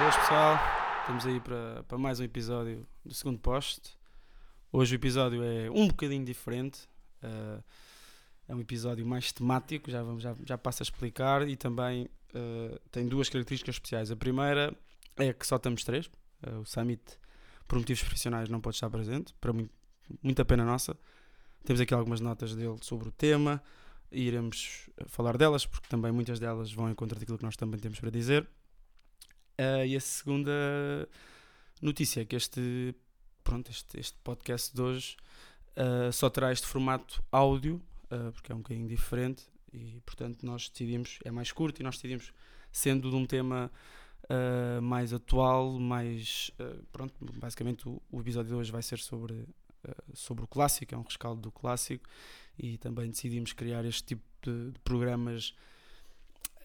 Boas pessoal, estamos aí para, para mais um episódio do segundo poste. Hoje o episódio é um bocadinho diferente, uh, é um episódio mais temático, já, vamos, já, já passo a explicar, e também uh, tem duas características especiais. A primeira é que só estamos três, uh, o Summit, por motivos profissionais, não pode estar presente, para muito, muita pena nossa. Temos aqui algumas notas dele sobre o tema e iremos falar delas, porque também muitas delas vão em contra daquilo que nós também temos para dizer. Uh, e a segunda notícia é que este, pronto, este, este podcast de hoje uh, só terá este formato áudio, uh, porque é um bocadinho diferente, e portanto nós decidimos, é mais curto, e nós decidimos, sendo de um tema mais atual, mais. pronto, basicamente o, o, episódio de hoje vai ser sobre, sobre o clássico, é um rescaldo do clássico, e também decidimos criar este tipo de, de programas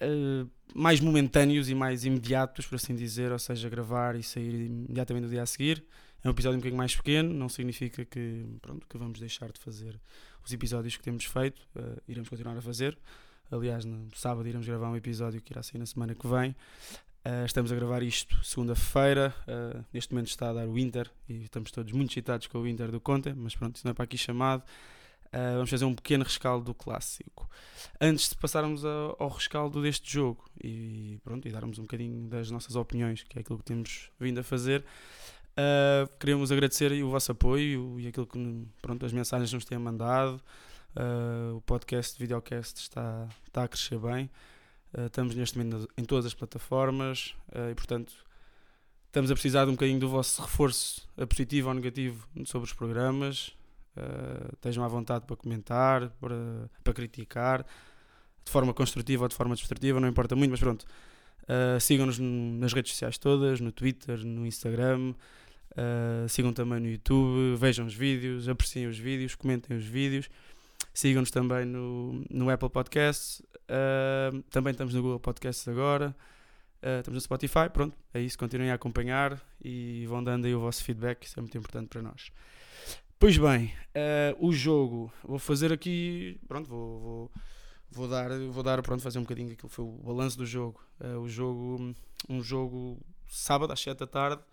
uh, mais momentâneos e mais imediatos, por assim dizer, ou seja, gravar e sair imediatamente no dia a seguir. É um episódio um bocadinho mais pequeno, não significa que, pronto, que vamos deixar de fazer os episódios que temos feito, uh, iremos continuar a fazer. Aliás, no sábado iremos gravar um episódio que irá sair na semana que vem. Uh, estamos a gravar isto segunda-feira. Uh, neste momento está a dar o Inter e estamos todos muito excitados com o Inter do Conte, mas pronto, isso não é para aqui chamado. Uh, vamos fazer um pequeno rescaldo do clássico. Antes de passarmos a, ao rescaldo deste jogo e, pronto, e darmos um bocadinho das nossas opiniões, que é aquilo que temos vindo a fazer, uh, queremos agradecer o vosso apoio e aquilo que pronto, as mensagens nos têm mandado. Uh, o podcast, o videocast está, está a crescer bem. Estamos neste momento em todas as plataformas e, portanto, estamos a precisar de um bocadinho do vosso reforço, positivo ou negativo, sobre os programas. Uh, estejam à vontade para comentar, para, para criticar, de forma construtiva ou de forma destrutiva, não importa muito, mas pronto. Uh, sigam-nos nas redes sociais todas, no Twitter, no Instagram, uh, sigam também no YouTube, vejam os vídeos, apreciem os vídeos, comentem os vídeos, sigam-nos também no, no Apple Podcasts, uh, também estamos no Google Podcasts agora, estamos no Spotify, pronto, é isso, continuem a acompanhar e vão dando aí o vosso feedback, isso é muito importante para nós. Pois bem, uh, o jogo, vou fazer aqui, pronto, vou, vou, vou, dar, vou dar, pronto, fazer um bocadinho aquilo que foi o balanço do jogo. Uh, o jogo, um jogo sábado às 7 da tarde,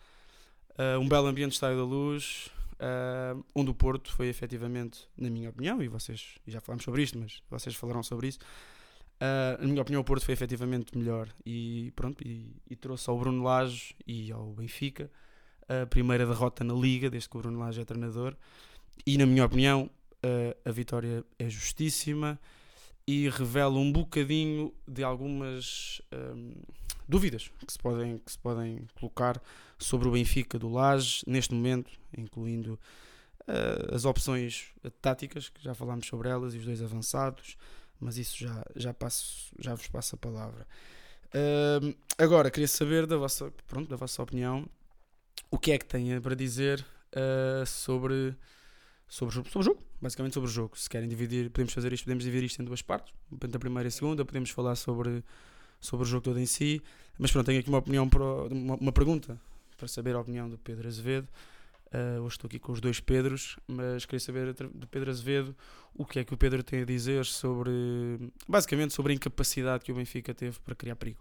uh, um belo ambiente de Estádio da Luz, uh, onde o Porto foi efetivamente, na minha opinião, e vocês, já falámos sobre isto, mas vocês falaram sobre isso, na minha opinião o Porto foi efetivamente melhor e pronto, e, e trouxe ao Bruno Lage e ao Benfica a primeira derrota na Liga, desde que o Bruno Lage é treinador. E, na minha opinião, a vitória é justíssima e revela um bocadinho de algumas hum, dúvidas que se, podem, que se podem colocar sobre o Benfica do Lage neste momento, incluindo uh, as opções táticas, que já falámos sobre elas, e os dois avançados, mas isso já, já, passo, já vos passo a palavra. Uh, agora, queria saber da vossa, pronto, da vossa opinião o que é que tem para dizer uh, sobre, sobre, sobre o jogo, basicamente sobre o jogo. Se querem dividir, podemos fazer isto, podemos dividir isto em duas partes, a primeira e a segunda, podemos falar sobre, sobre o jogo todo em si, mas pronto, tenho aqui uma opinião, uma, uma pergunta para saber a opinião do Pedro Azevedo. Uh, hoje estou aqui com os dois Pedros, mas queria saber do Pedro Azevedo o que é que o Pedro tem a dizer sobre, basicamente, sobre a incapacidade que o Benfica teve para criar perigo.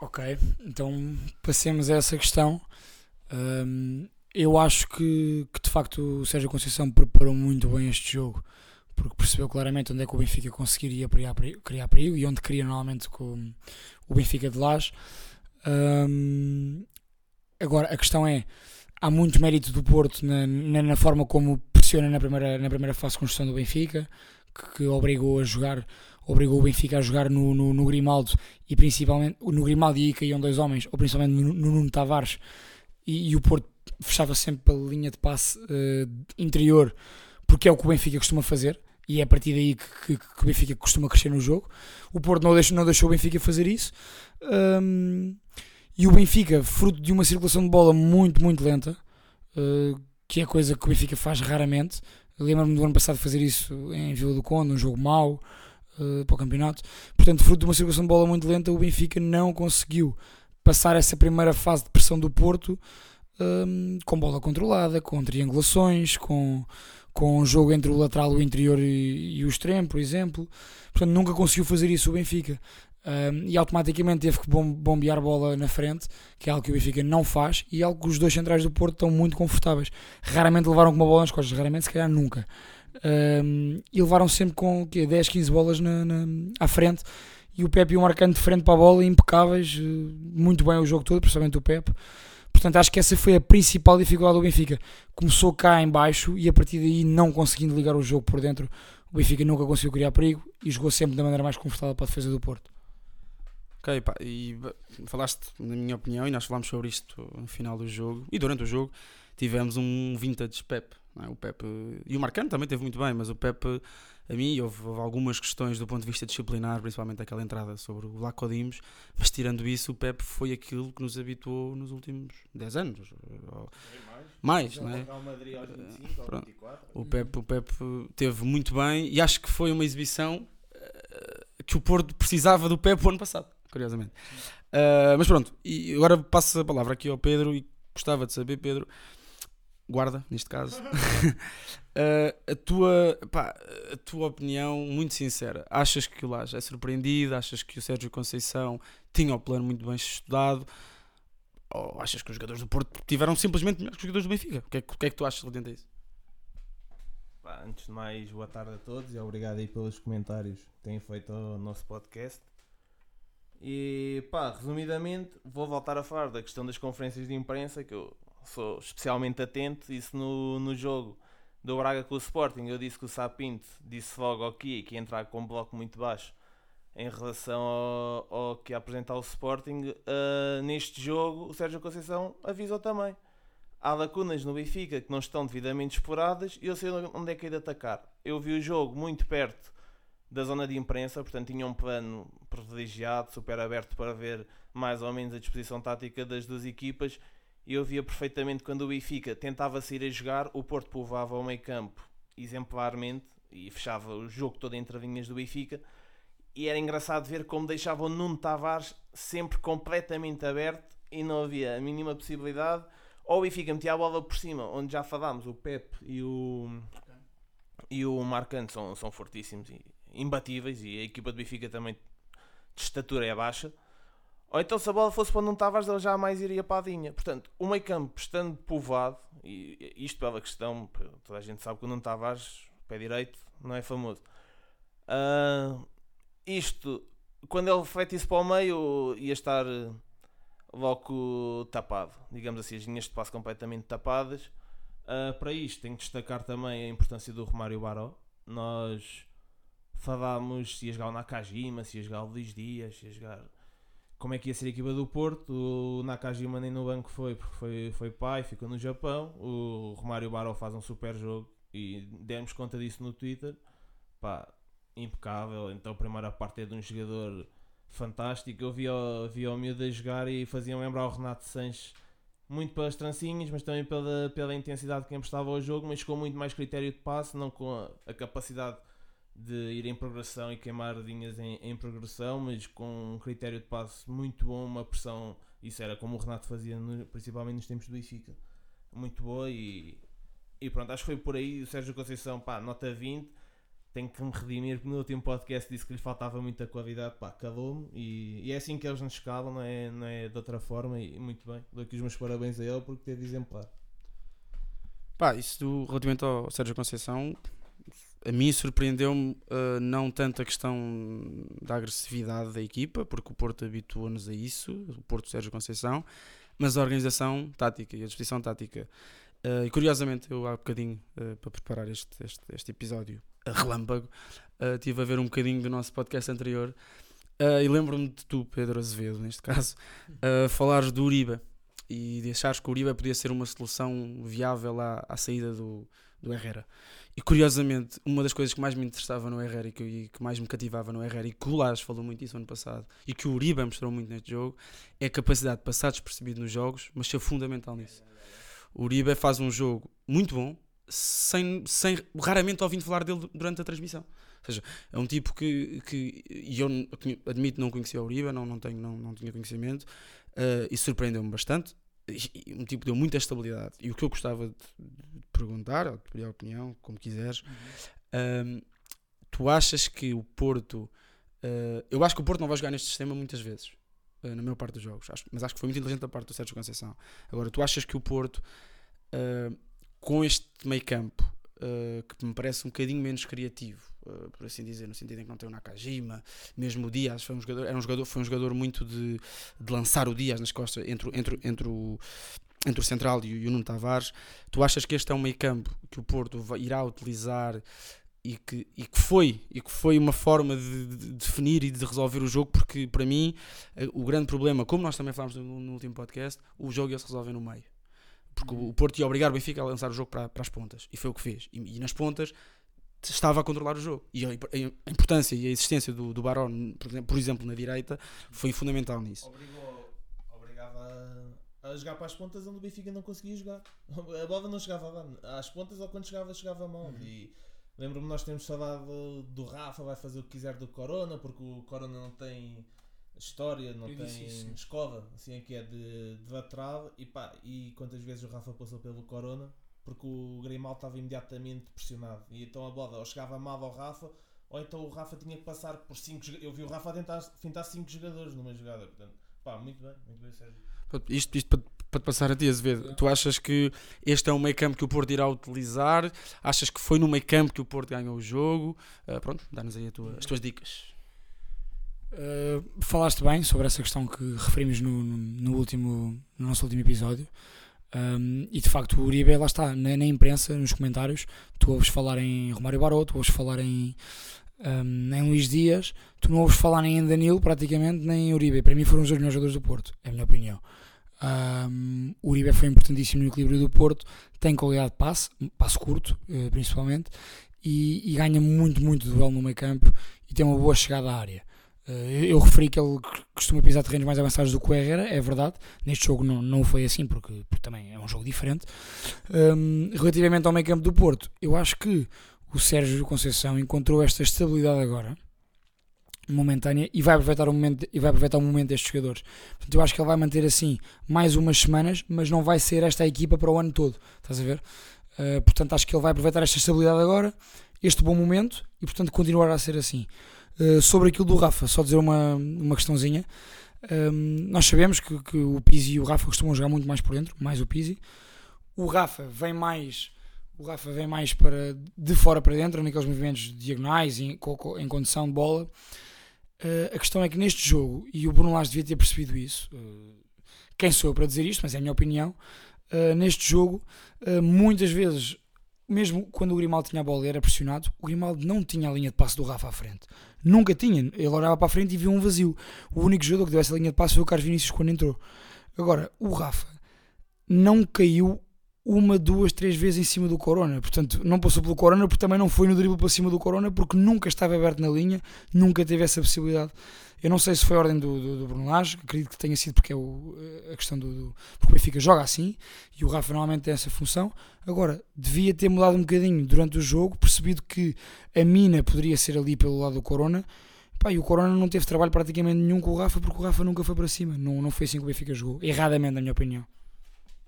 Ok, então passemos a essa questão. Um, eu acho que, que, de facto o Sérgio Conceição preparou muito bem este jogo, porque percebeu claramente onde é que o Benfica conseguiria criar, perigo e onde queria normalmente com o Benfica de Lage. Um, agora, a questão é: há muito mérito do Porto na, na, na, forma como pressiona na primeira, na primeira fase de construção do Benfica, que, que obrigou a jogar obrigou o Benfica a jogar no, no, no Grimaldo e principalmente no Grimaldo e aí caíam dois homens, ou principalmente no, no Nuno Tavares e, e, o Porto fechava sempre pela linha de passe uh, interior, porque é o que o Benfica costuma fazer e é a partir daí que, que, que o Benfica costuma crescer no jogo. O Porto não deixou, não deixou o Benfica fazer isso. Um, e o Benfica, fruto de uma circulação de bola muito, muito lenta, uh, que é coisa que o Benfica faz raramente. Lembro-me do ano passado fazer isso em Vila do Conde, um jogo mau, uh, para o campeonato. Portanto, fruto de uma circulação de bola muito lenta, o Benfica não conseguiu passar essa primeira fase de pressão do Porto hum, com bola controlada, com triangulações, com, com jogo entre o lateral, o interior e, e o extremo, por exemplo. Portanto, nunca conseguiu fazer isso o Benfica. Um, e automaticamente teve que bombear bola na frente, que é algo que o Benfica não faz, e é algo que os dois centrais do Porto estão muito confortáveis. Raramente levaram com uma bola nas costas, raramente, se calhar nunca. Um, e levaram sempre com quê, 10, 15 bolas na, na, à frente, e o Pepe e o Marcante de frente para a bola, impecáveis, eh, muito bem o jogo todo, principalmente o Pepe. Portanto, acho que essa foi a principal dificuldade do Benfica. Começou cá em baixo e a partir daí, não conseguindo ligar o jogo por dentro, o Benfica nunca conseguiu criar perigo e jogou sempre da maneira mais confortável para a defesa do Porto. Ok, pá, e falaste, na minha opinião, e nós falámos sobre isto no final do jogo e durante o jogo, tivemos um vintage Pep. É? O Pep e o Marcano também teve muito bem, mas o Pep, a mim, houve, houve, algumas questões do ponto de vista disciplinar, principalmente aquela entrada sobre o Lacodimos, mas tirando isso, o Pep foi aquilo que nos habituou nos últimos 10 anos. Mais, não é? O Pep, o Pep teve muito bem e acho que foi uma exibição eh, que o Porto precisava do Pep o ano passado curiosamente. Uh, mas pronto, e agora passo a palavra aqui ao Pedro e gostava de saber, Pedro, guarda, neste caso, uh, a, tua, pá, a tua opinião muito sincera. Achas que o Laje é surpreendido? Achas que o Sérgio Conceição tinha o plano muito bem estudado? Ou achas que os jogadores do Porto tiveram simplesmente melhores que os jogadores do Benfica? O que é, o que, é que tu achas relativamente a isso? antes de mais, boa tarde a todos e obrigado aí pelos comentários que têm feito ao nosso podcast. E pá, resumidamente, vou voltar a falar da questão das conferências de imprensa, que eu sou especialmente atento. Isso no, no jogo do Braga com o Sporting, eu disse que o Sapinto disse logo aqui que ia entrar com um bloco muito baixo em relação ao, ao que ia apresentar o Sporting. Uh, neste jogo, o Sérgio Conceição avisou também. Há lacunas no Benfica que não estão devidamente exploradas e eu sei onde é que é de atacar. Eu vi o jogo muito perto da zona de imprensa, portanto tinha um plano privilegiado, super aberto para ver mais ou menos a disposição tática das duas equipas e eu via perfeitamente quando o Benfica tentava sair a jogar, o Porto povoava o meio campo exemplarmente e fechava o jogo todo entre linhas do Benfica e era engraçado ver como deixava o Nuno Tavares sempre completamente aberto e não havia a mínima possibilidade ou o Benfica metia a bola por cima, onde já falámos, o Pep e o e o Marcante são, são fortíssimos e imbatíveis e a equipa do Benfica também de estatura é baixa. Ou então se a bola fosse para não Tavares, ele jamais iria para a Dinha. Portanto, o meio campo estando povoado, e isto pela questão, toda a gente sabe que o Nuno Tavares, pé direito, não é famoso. Uh, isto, quando ele reflete para o meio, ia estar logo tapado. Digamos assim, as linhas de passo completamente tapadas. Uh, para isto, tenho que destacar também a importância do Romário Baró. Nós falámos se ia jogar o Nakajima, se ia jogar o Luís Dias, se ia jogar como é que ia ser a equipa do Porto. O Nakajima nem no banco foi porque foi, foi pai, ficou no Japão. O Romário Baró faz um super jogo e demos conta disso no Twitter. Pá, impecável. Então a primeira parte é de um jogador fantástico. Eu vi o, vi o miúdo a jogar e fazia lembrar o Renato Sanches muito pelas trancinhas, mas também pela, pela intensidade que emprestava ao jogo, mas com muito mais critério de passe, não com a, a capacidade de ir em progressão e queimar linhas em, em, progressão, mas com um critério de passe muito bom, uma pressão, isso era como o Renato fazia no, principalmente nos tempos do Benfica, muito boa e, e pronto, acho que foi por aí o Sérgio Conceição, pá, nota 20, tenho que me redimir porque no último podcast disse que lhe faltava muita qualidade, pá, calou-me e, e, é assim que eles nos escalam, não é, não é de outra forma e muito bem, dou aqui os meus parabéns a ele porque teve exemplar. Pá, isso do, relativamente ao Sérgio Conceição, a mim surpreendeu-me uh, não tanto a questão da agressividade da equipa, porque o Porto habituou-nos a isso, o Porto Sérgio Conceição, mas a organização tática e a disposição tática. Uh, e curiosamente, eu há bocadinho, uh, para preparar este, este, este episódio relâmpago, estive a ver um bocadinho do nosso podcast anterior e lembro-me de tu, Pedro Azevedo, neste caso, falares do Uribe e de achares que o Uribe podia ser uma solução viável à, à saída do, do Herrera. E curiosamente, uma das coisas que mais me interessava no Herrera e que, e que mais me cativava no Herrera, e que o Lars falou muito isso ano passado, e que o Uribe mostrou muito neste jogo, é a capacidade de passar despercebido nos jogos, mas ser fundamental nisso. O Uribe faz um jogo muito bom, sem, sem raramente ouvindo falar dele durante a transmissão. Ou seja, é um tipo que, que e eu admito não conhecia o Uribe, não, não, tenho, não, não tinha conhecimento, uh, e surpreendeu-me bastante. e um tipo deu muita estabilidade. E o que eu gostava de perguntar, ou de pedir a opinião, como quiseres, um, tu achas que o Porto. Uh, eu acho que o Porto não vai jogar neste sistema muitas vezes, uh, na maior parte dos jogos, acho, mas acho que foi muito inteligente da parte do Sérgio Conceição. Agora, tu achas que o Porto, uh, com este meio campo, que me parece um bocadinho menos criativo, por assim dizer, no sentido em que não tem o Nakajima, mesmo o Dias foi um jogador, era um jogador, foi um jogador muito de, de lançar o Dias nas costas entre, entre, entre o entre o Central e o, Nuno Tavares, tu achas que este é um meio campo que o Porto irá utilizar e que, e que foi e que foi uma forma de, de, definir e de resolver o jogo? Porque para mim eh, o grande problema como nós também falámos no, no último podcast o jogo ia se resolver no meio. Porque o Porto ia obrigar o Benfica a lançar o jogo para, para as pontas. E foi o que fez. E, e nas pontas estava a controlar o jogo. E a, a importância e a existência do, do Barón por exemplo, na direita foi fundamental nisso. Obrigou, a jogar para as pontas onde o Benfica não conseguia jogar a bola não chegava lá às pontas ou quando chegava chegava mal uhum. e Lembro-me nós temos falado do Rafa, vai fazer o que quiser do Corona, porque o Corona não tem história, não Eu tem escova, assim é que é de, de lateral. E pá, e quantas vezes o Rafa passou pelo Corona, porque o Grimaldo estava imediatamente pressionado. E então a bola ou chegava mal ao Rafa, ou então o Rafa tinha que passar por 5 Eu vi o Rafa tentar fintar 5 jogadores numa jogada. Portanto, pá, muito bem, muito bem, Sérgio. Isto, isto para para te passar a ti, Azevedo, tu achas que este é um meio campo que o Porto irá utilizar? Achas que foi no meio campo que o Porto ganhou o jogo? Uh, pronto, dá-nos aí tua, as tuas dicas. Uh, falaste bem sobre essa questão que referimos no, no, último, no nosso último episódio. Um, e de facto, o Uribe, lá está, na, na, imprensa, nos comentários, tu ouves falar em Romário Barroso, tu ouves falar em, um, em Luís Dias, tu não ouves falar nem em Danilo, praticamente, nem em Uribe. Para mim, foram os dois melhores jogadores do Porto, é a minha opinião. Um, Uribe foi importantíssimo no equilíbrio do Porto, tem qualidade de passe, passe curto uh, principalmente, e, e, ganha muito, muito duelo no meio campo e tem uma boa chegada à área. Eu, eu, referi que ele costuma pisar terrenos mais avançados do que o Herrera, é verdade. Neste jogo não, não foi assim, porque, porque também é um jogo diferente. Um, relativamente ao meio campo do Porto, eu acho que o Sérgio Conceição encontrou esta estabilidade agora momentânea e vai aproveitar o momento e vai aproveitar o momento destes jogadores. Portanto, eu acho que ele vai manter assim mais umas semanas, mas não vai ser esta a equipa para o ano todo. Estás a ver? Uh, portanto, acho que ele vai aproveitar esta estabilidade agora, este bom momento e portanto continuar a ser assim. Uh, sobre aquilo do Rafa, só dizer uma, uma questãozinha. Uh, nós sabemos que, que, o Pizzi e o Rafa costumam jogar muito mais por dentro, mais o Pizzi. O Rafa vem mais o Rafa vem mais para de fora para dentro, naqueles movimentos diagonais, em, em condição de bola. Uh, a questão é que neste jogo, e o Bruno Lage devia ter percebido isso, uh, quem sou eu para dizer isto, mas é a minha opinião, uh, neste jogo, muitas vezes, mesmo quando o Grimaldo tinha a bola e era pressionado, o Grimaldo não tinha a linha de passe do Rafa à frente. Nunca tinha. Ele olhava para a frente e viu um vazio. O único jogador que deu essa linha de passe foi o Carlos Vinícius quando entrou. Agora, o Rafa não caiu uma, duas, três vezes em cima do Corona. Portanto, não passou pelo Corona porque também não foi no drible para cima do Corona porque nunca estava aberto na linha, nunca teve essa possibilidade. Eu não sei se foi a ordem do, do, do Bruno Lage, acredito que tenha sido porque é o, a questão do, do. Porque o Benfica joga assim e o Rafa normalmente tem essa função. Agora, devia ter mudado um bocadinho durante o jogo, percebido que a mina poderia ser ali pelo lado do Corona. Pá, e o Corona não teve trabalho praticamente nenhum com o Rafa porque o Rafa nunca foi para cima. Não, não foi assim que o Benfica jogou. Erradamente, na minha opinião.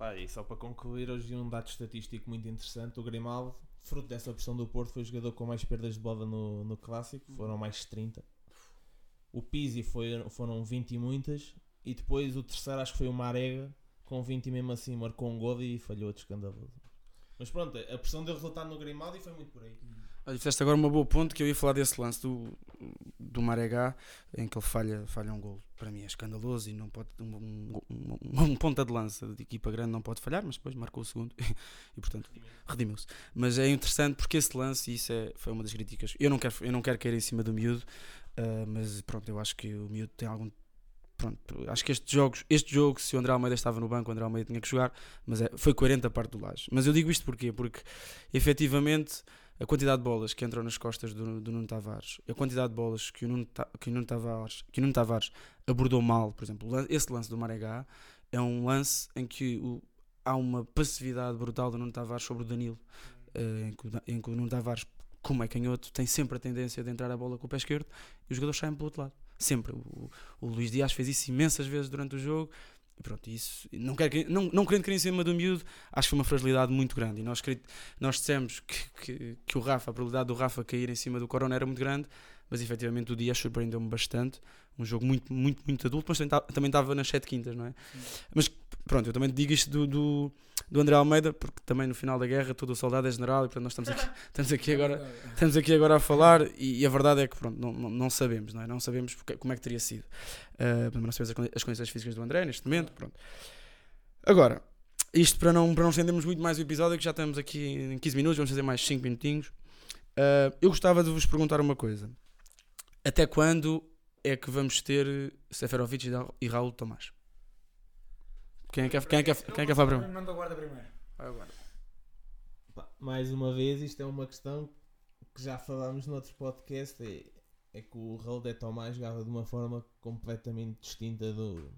Pá, e só para concluir, hoje um dado estatístico muito interessante: o Grimaldo, fruto dessa opção do Porto, foi o jogador com mais perdas de bola no, no clássico, foram mais de 30. O Pizzi foi, foram 20 e muitas, e depois o terceiro acho que foi o Marega, com 20 e mesmo assim marcou um gol e falhou outro escandaloso. Mas pronto, a pressão deu resultado no Grimaldo e foi muito por aí. Olha, fizeste agora uma boa ponto que eu ia falar desse lance do, do Maregá em que ele falha, falha um gol. Para mim é escandaloso e não pode um, um, um, um ponta de lança de equipa grande não pode falhar, mas depois marcou o segundo e portanto redimiu-se. Mas é interessante porque esse lance, isso é, foi uma das críticas. Eu não quero, eu não quero cair em cima do miúdo, uh, mas pronto, eu acho que o miúdo tem algum pronto, acho que estes jogos, este jogo, se o André Almeida estava no banco, o André Almeida tinha que jogar, mas é, foi 40 a parte do Laje. Mas eu digo isto porquê? Porque efetivamente a quantidade de bolas que entram nas costas do, do Nuno Tavares, a quantidade de bolas que o Nuno, que o Nuno, Tavares, que o Nuno Tavares abordou mal, por exemplo, esse lance do Maregá é um lance em que o, há uma passividade brutal do Nuno Tavares sobre o Danilo, uh, em, que, em que o Nuno Tavares, como é canhoto, tem sempre a tendência de entrar a bola com o pé esquerdo e os jogadores saem para o outro lado. Sempre. O, o Luís Dias fez isso imensas vezes durante o jogo E pronto, isso, não, quero, que- não, não querendo cair em cima do miúdo, acho que foi uma fragilidade muito grande. E nós, nós dissemos que, que, que o Rafa, a probabilidade do Rafa cair em cima do Corona era muito grande, mas efetivamente o dia surpreendeu-me bastante. Um jogo muito, muito, muito adulto, mas também ta- também estava nas sete quintas, não é? Mas pronto, eu também digo isto do, do, do André Almeida, porque também no final da guerra todo o soldado é general e portanto nós estamos aqui, estamos aqui agora estamos aqui agora a falar e, e a verdade é que pronto, não, não, não sabemos, não é? Não sabemos porque- como é que teria sido. Uh, não sabemos as as condições físicas do André neste momento, pronto. Agora, isto para não, para não estendermos muito mais o episódio, que já estamos aqui em 15 minutos, vamos fazer mais 5 minutinhos. Uh, eu gostava de vos perguntar uma coisa. Até quando é que vamos ter Seferovic e Raul Tomás? Quem é que quer, quem é que quer, quem é que quer falar primeiro? Manda o guarda primeiro. Vai agora. Pá, mais uma vez, isto é uma questão que já falámos noutro podcast. É, é que o Raul de Tomás jogava de uma forma completamente distinta do,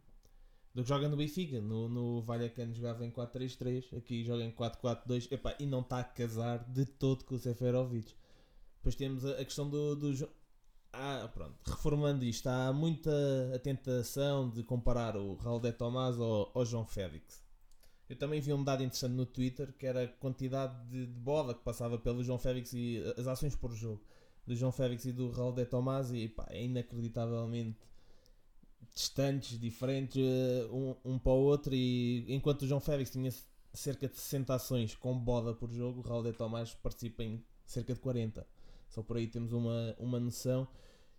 do que joga no Benfica. No, no Vallecano jogava em 4-3-3, aqui joga em 4-4-2 Epá, e não está a casar de todo com o Seferovic. Depois temos a, a questão do, do Jo- ah, pronto, reformando isto, há muita a tentação de comparar o Raul de Tomás ao, ao João Félix. Eu também vi um dado interessante no Twitter que era a quantidade de, de bola que passava pelo João Félix e uh, as ações por jogo do João Félix e do Raul de Tomás e pá, é inacreditavelmente distantes, diferentes uh, um, um para o outro e enquanto o João Félix tinha cerca de 60 ações com bola por jogo, o Raul de Tomás participa em cerca de 40. Só por aí temos uma, uma noção.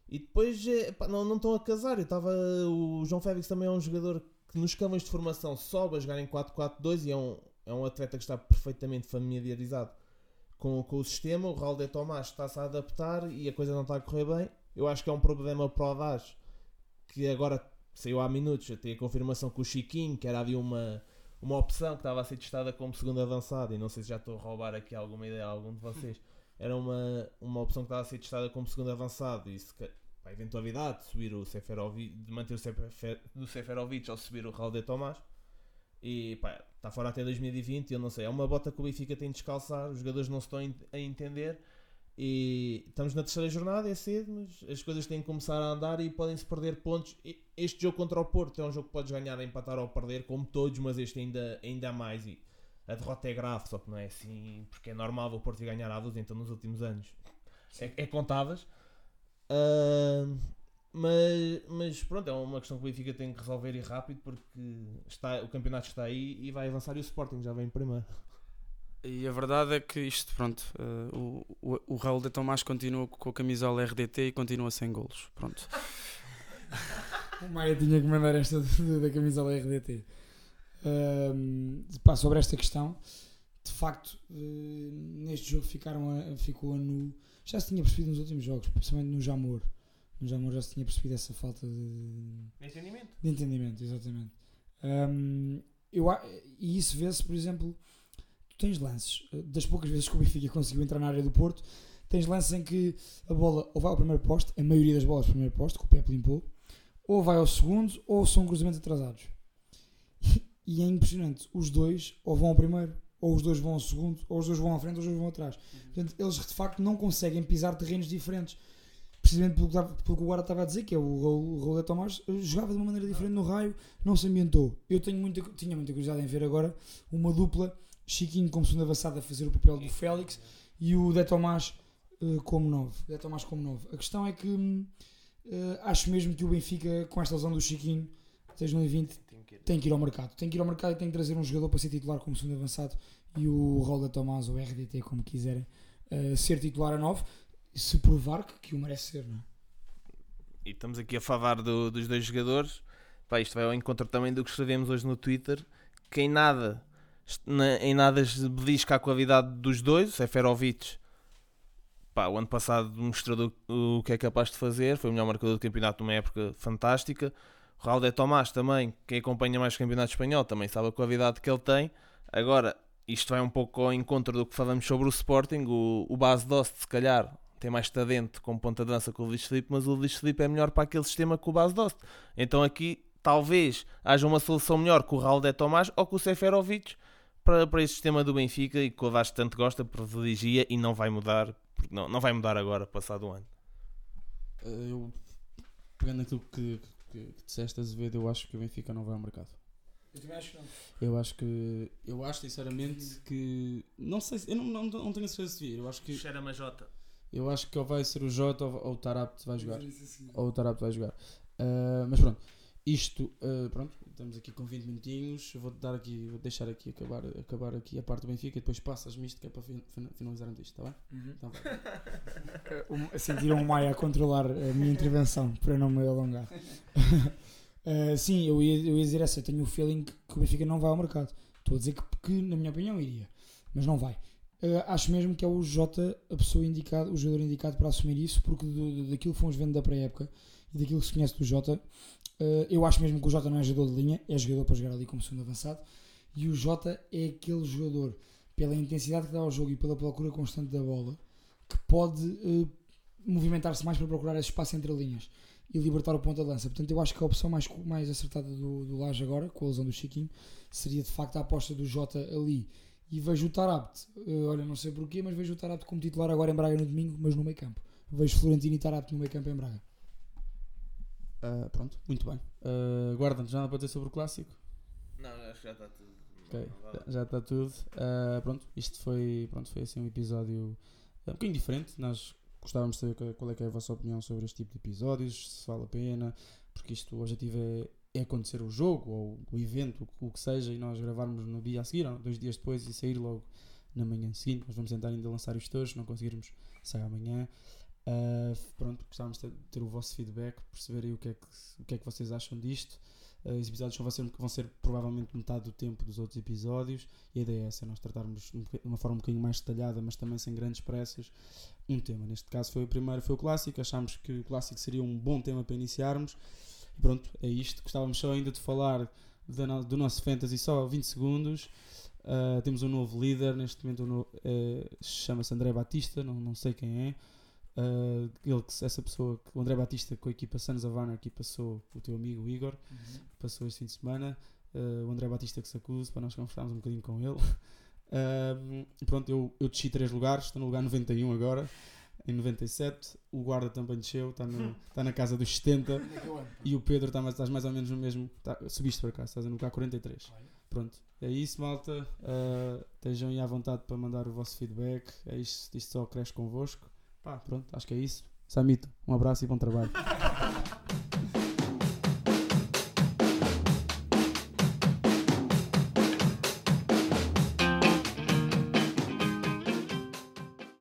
E depois eh, pá, não, não estão a casar. Eu estava. O João Félix também é um jogador que nos camas de formação sobe a jogar em 4-4-2 e é um, é um atleta que está perfeitamente familiarizado com, com o sistema. O Raul de Tomás está-se a adaptar e a coisa não está a correr bem. Eu acho que é um problema para o Daz que agora saiu há minutos. Eu tenho a confirmação que o Chiquinho, que era ali uma, uma opção que estava a ser testada como segundo avançado, e não sei se já estou a roubar aqui alguma ideia a algum de vocês. Era uma, uma opção que estava a ser testada como segundo avançado e se, a eventualidade de subir o Seferovic, de manter o Sefer, do Seferovic ou subir o Raul de Tomás. E pá, está fora até 2020. Eu não sei, é uma bota que o Benfica tem de descalçar. Os jogadores não se estão a ent- a entender. E estamos na terceira jornada, é cedo, mas as coisas têm que começar a andar e podem-se perder pontos. Este jogo contra o Porto é um jogo que podes ganhar, empatar ou perder, como todos, mas este ainda, ainda mais. E a derrota é grave, só que não é assim, porque é normal o Porto ganhar à luz, então nos últimos anos é, é contáveis. Ah, mas, mas pronto, é uma questão que o Benfica tem que resolver e rápido porque está, o campeonato está aí e vai avançar e o Sporting já vem em primeiro. E a verdade é que isto, pronto, eh, o, o, o Raul de Tomás continua com a camisola RDT e continua sem golos. Pronto. O Maia tinha que mandar esta da camisola RDT. Ahm, pá, sobre esta questão, de facto, eh, neste jogo ficaram a, ficou a nu. Já se tinha percebido nos últimos jogos, principalmente no Jamor. No Jamor já se tinha percebido essa falta de, Entendimento? de entendimento, exatamente. Ahm, eu, e isso vê-se, por exemplo, tu tens lances, eh, das poucas vezes que o Benfica conseguiu entrar na área do Porto, tens lances em que a bola ou vai ao primeiro poste, a maioria das bolas ao primeiro poste, que o Pepe limpou, ou vai ao segundo, ou são cruzamentos atrasados. E é impressionante, os dois ou vão ao primeiro, ou os dois vão ao segundo, ou os dois vão à frente, ou os dois vão atrás. Portanto, eles de facto não conseguem pisar terrenos diferentes. Precisamente pelo pelo que o Guarda estava a dizer, que é o Raul- o Tomás, eh, jogava de uma maneira diferente no raio, não se ambientou. Eu tenho muita, tinha muita curiosidade em ver agora uma dupla, Chiquinho como segundo avançado a fazer o papel do Félix e o De Tomás eh, como 9. De Tomás como 9. A questão é que hum, eh, acho mesmo que o Benfica, com esta lesão do Chiquinho, 2020, tem que ir ao mercado. Tem que ir ao mercado e tem que trazer um jogador para ser titular como segundo avançado e o Raul de Tomás, ou RDT, como quiserem, eh, ser titular a 9, se provar que, que o merece ser, não é? E estamos aqui a falar do- dos dois jogadores. Pá, isto vai ao encontro também do que escrevemos hoje no Twitter. Que em nada, na- em nada se belisca a qualidade dos dois. O Seferovic, pá, o ano passado mostrou o que é capaz de fazer. Foi o melhor marcador do campeonato numa época fantástica. Raul de Tomás também, quem acompanha mais o campeonato espanhol, também sabe a qualidade que ele tem. Agora, isto vai um pouco ao encontro do que falamos sobre o Sporting. O, o base Dost, se calhar, tem mais talento como ponta de dança que o Luís Felipe, mas o Luís Felipe é melhor para aquele sistema que o base Dost. Então aqui talvez haja uma solução melhor com o Raul de Tomás ou com o Seferovic para, para este sistema do Benfica e que o Vasco tanto gosta, privilegia e não vai mudar, não, não vai mudar agora, passado o ano. Eh, Eu, pegando aquilo que, que, que disseste, Azevedo, eu acho que o Benfica não vai ao mercado. Eu também acho que não. Eu acho que. Eu acho sinceramente que. Não sei se. Eu não, não, não tenho certeza se vir. Eu acho que. Cheira-me a Jota. Eu acho que ou vai ser o Jota ou, ou o Tarapte vai jogar. Isso assim. Ou o Tarapte vai jogar. Ah, mas pronto. Isto, ah, pronto, estamos aqui com 20 minutinhos. Vou-te dar aqui, vou deixar aqui acabar, acabar aqui a parte do Benfica e depois passas-me isto que é para fin- fin- finalizarmos isto, está bem? Uhum. Então vai. Eh, Sentiram o Maia a controlar a minha intervenção para não me alongar. Eh, sim, eu ia, eu ia dizer essa. Eu tenho o feeling que o Benfica não vai ao mercado. Estou a dizer que, que, na minha opinião, iria, mas não vai. Eh, acho mesmo que é o Jota a pessoa indicada, o jogador indicado para assumir isso, porque do, do- daquilo que fomos vendo da pré-época e daquilo que se conhece do Jota, eh, eu acho mesmo que o Jota não é jogador de linha, é jogador para jogar ali como segundo avançado. E o Jota é aquele jogador, pela intensidade que dá ao jogo e pela procura constante da bola, que pode eh, movimentar-se mais para procurar esse espaço entre linhas e libertar o ponto de lança. Portanto, eu acho que a opção mais, mais acertada do, do Laje agora, com a lesão do Chiquinho, seria de facto a aposta do Jota ali. E vejo o Tarapte, eh, olha, não sei porquê, mas vejo o Tarapte como titular agora em Braga no domingo, mas no meio campo. Vejo Florentino e Tarapte no meio campo em Braga. Ah, pronto, muito bem. Uh, Guarda-nos, já nada para dizer sobre o clássico? Não, acho que já está tudo. Ok, já está tudo. Ah, pronto, isto foi, pronto, foi assim um episódio um bocadinho diferente. Nós gostávamos de saber qual- é, que é a vossa opinião sobre este tipo de episódios, se vale a pena, porque isto o objetivo é, é acontecer o jogo ou o evento, o, que seja, e nós gravarmos no dia a seguir, ou dois dias depois, e sair logo na manhã seguinte. Nós vamos tentar ainda lançar isto hoje, se não conseguirmos, sai amanhã. Ah, pronto, gostávamos de ter, o vosso feedback, perceber aí o que é que, o que, é que vocês acham disto. Uh, os episódios vão ser, vão ser provavelmente metade do tempo dos outros episódios e a ideia é essa, é nós tratarmos de uma forma um bocadinho mais detalhada, mas também sem grandes pressas, um tema. Neste caso foi o primeiro, foi o clássico, achámos que o clássico seria um bom tema para iniciarmos. E pronto, é isto. Gostávamos só ainda de falar do nosso Fantasy só 20 segundos. Uh, temos um novo líder, neste momento eh, chama-se André Batista, não, não sei quem é. Uh, ele, que- essa pessoa, que- o André Batista com a equipa Sons of Anarchy passou o teu amigo Igor passou este fim de semana. Uh, o André Batista que se acuse para nós conversarmos um bocadinho com ele. Um, pronto, eu, eu desci 3 lugares, estou no lugar 91 agora, em 97. O guarda também desceu, está, no, está na casa dos 70. E o Pedro está mais, estás mais ou menos no mesmo. Tá, subiste para cá, estás no lugar 43. Pronto, é isso, malta. Uh, estejam aí à vontade para mandar o vosso feedback. É isto, isto só cresce convosco. Pá, pronto, acho que é isso. Samito, um abraço e bom trabalho.